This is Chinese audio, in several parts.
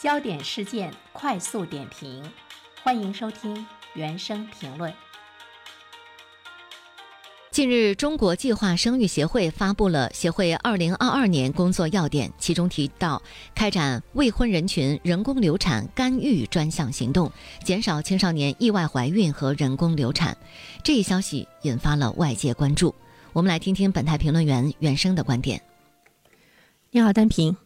焦点事件快速点评，欢迎收听原声评论。近日，中国计划生育协会发布了协会二零二二年工作要点，其中提到开展未婚人群人工流产干预专项行动，减少青少年意外怀孕和人工流产。这一消息引发了外界关注。我们来听听本台评论员原生的观点。你好，单平。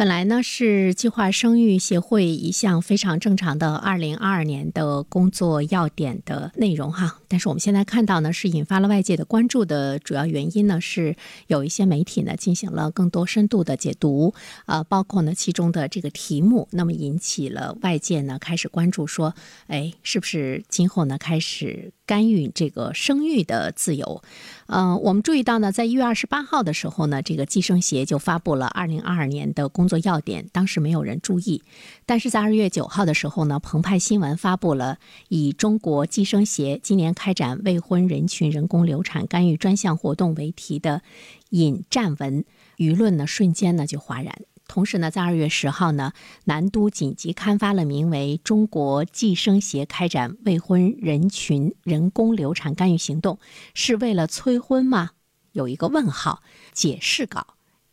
本来呢是计划生育协会一项非常正常的二零二二年的工作要点的内容哈，但是我们现在看到呢是引发了外界的关注的主要原因呢是有一些媒体呢进行了更多深度的解读，呃，包括呢其中的这个题目，那么引起了外界呢开始关注说，哎，是不是今后呢开始干预这个生育的自由？嗯，我们注意到呢，在一月二十八号的时候呢，这个计生协就发布了二零二二年的工作要点，当时没有人注意。但是在二月九号的时候呢，澎湃新闻发布了以“中国计生协今年开展未婚人群人工流产干预专项活动”为题的引战文，舆论呢瞬间呢就哗然。同时呢，在二月十号呢，南都紧急刊发了名为《中国计生协开展未婚人群人工流产干预行动，是为了催婚吗？有一个问号。解释稿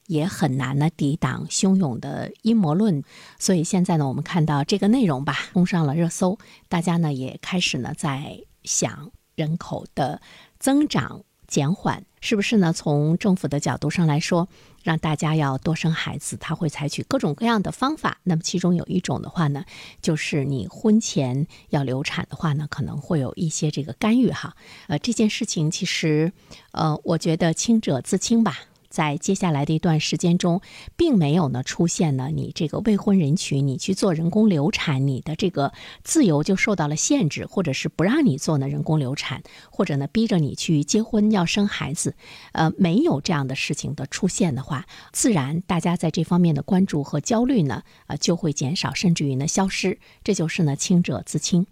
也很难呢抵挡汹涌的阴谋论。所以现在呢，我们看到这个内容吧，冲上了热搜，大家呢也开始呢在想人口的增长。减缓是不是呢？从政府的角度上来说，让大家要多生孩子，他会采取各种各样的方法。那么其中有一种的话呢，就是你婚前要流产的话呢，可能会有一些这个干预哈。呃，这件事情其实，呃，我觉得清者自清吧。在接下来的一段时间中，并没有呢出现呢你这个未婚人群，你去做人工流产，你的这个自由就受到了限制，或者是不让你做呢人工流产，或者呢逼着你去结婚要生孩子，呃，没有这样的事情的出现的话，自然大家在这方面的关注和焦虑呢，呃，就会减少，甚至于呢消失。这就是呢清者自清。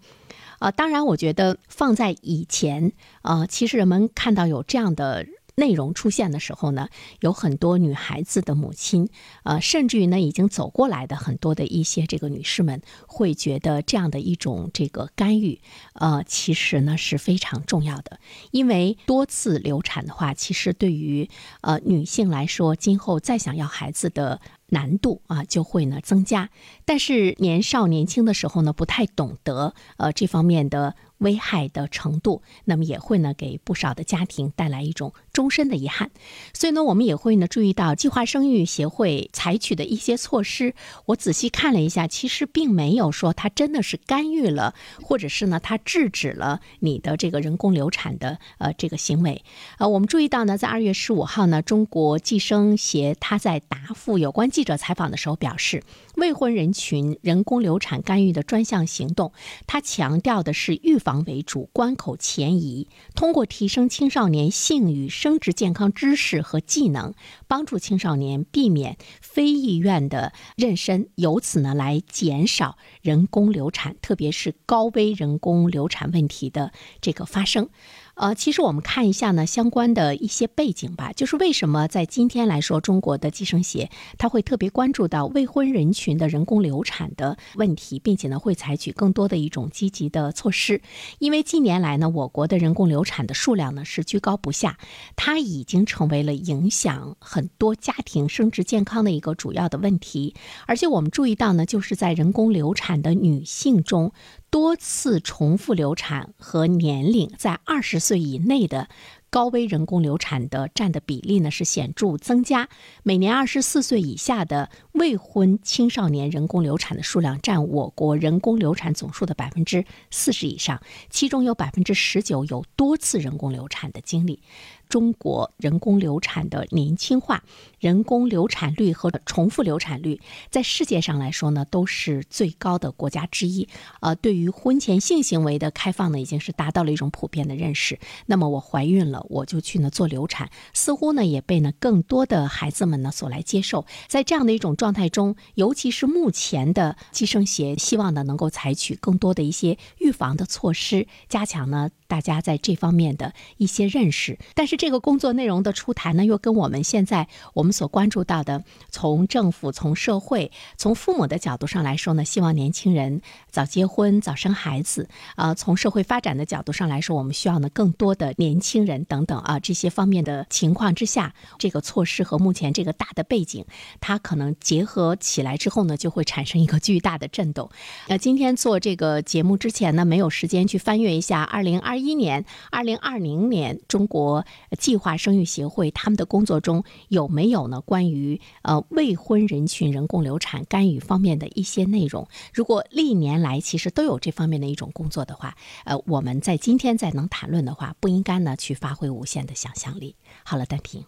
呃，当然，我觉得放在以前，呃，其实人们看到有这样的。内容出现的时候呢，有很多女孩子的母亲，呃，甚至于呢已经走过来的很多的一些这个女士们，会觉得这样的一种这个干预，呃，其实呢是非常重要的，因为多次流产的话，其实对于呃女性来说，今后再想要孩子的难度啊就会呢增加。但是年少年轻的时候呢，不太懂得呃这方面的。危害的程度，那么也会呢给不少的家庭带来一种终身的遗憾。所以呢，我们也会呢注意到计划生育协会采取的一些措施。我仔细看了一下，其实并没有说它真的是干预了，或者是呢它制止了你的这个人工流产的呃这个行为。呃，我们注意到呢，在二月十五号呢，中国计生协他在答复有关记者采访的时候表示，未婚人群人工流产干预的专项行动，他强调的是预。防为主，关口前移，通过提升青少年性与生殖健康知识和技能，帮助青少年避免非意愿的妊娠，由此呢来减少人工流产，特别是高危人工流产问题的这个发生。呃，其实我们看一下呢，相关的一些背景吧，就是为什么在今天来说，中国的计生协他会特别关注到未婚人群的人工流产的问题，并且呢会采取更多的一种积极的措施。因为近年来呢，我国的人工流产的数量呢是居高不下，它已经成为了影响很多家庭生殖健康的一个主要的问题。而且我们注意到呢，就是在人工流产的女性中。多次重复流产和年龄在二十岁以内的高危人工流产的占的比例呢是显著增加。每年二十四岁以下的未婚青少年人工流产的数量占我国人工流产总数的百分之四十以上，其中有百分之十九有多次人工流产的经历。中国人工流产的年轻化、人工流产率和重复流产率，在世界上来说呢，都是最高的国家之一。呃，对于婚前性行为的开放呢，已经是达到了一种普遍的认识。那么，我怀孕了。我就去呢做流产，似乎呢也被呢更多的孩子们呢所来接受。在这样的一种状态中，尤其是目前的计生协，希望呢能够采取更多的一些预防的措施，加强呢大家在这方面的一些认识。但是这个工作内容的出台呢，又跟我们现在我们所关注到的，从政府、从社会、从父母的角度上来说呢，希望年轻人早结婚、早生孩子。啊，从社会发展的角度上来说，我们需要呢更多的年轻人等等啊这些方面的情况之下，这个措施和目前这个大的背景，它可能结合起来之后呢，就会产生一个巨大的震动。那今天做这个节目之前呢，没有时间去翻阅一下二零二一年、二零二零年中国计划生育协会他们的工作中有没有呢关于呃未婚人群人工流产干预方面的一些内容？如果历年来其实都有这方面的一种工作的话，呃，我们在今天再能谈论的话，不应该呢去发挥无限的想象力。好了，单平。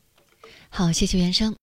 好，谢谢袁生。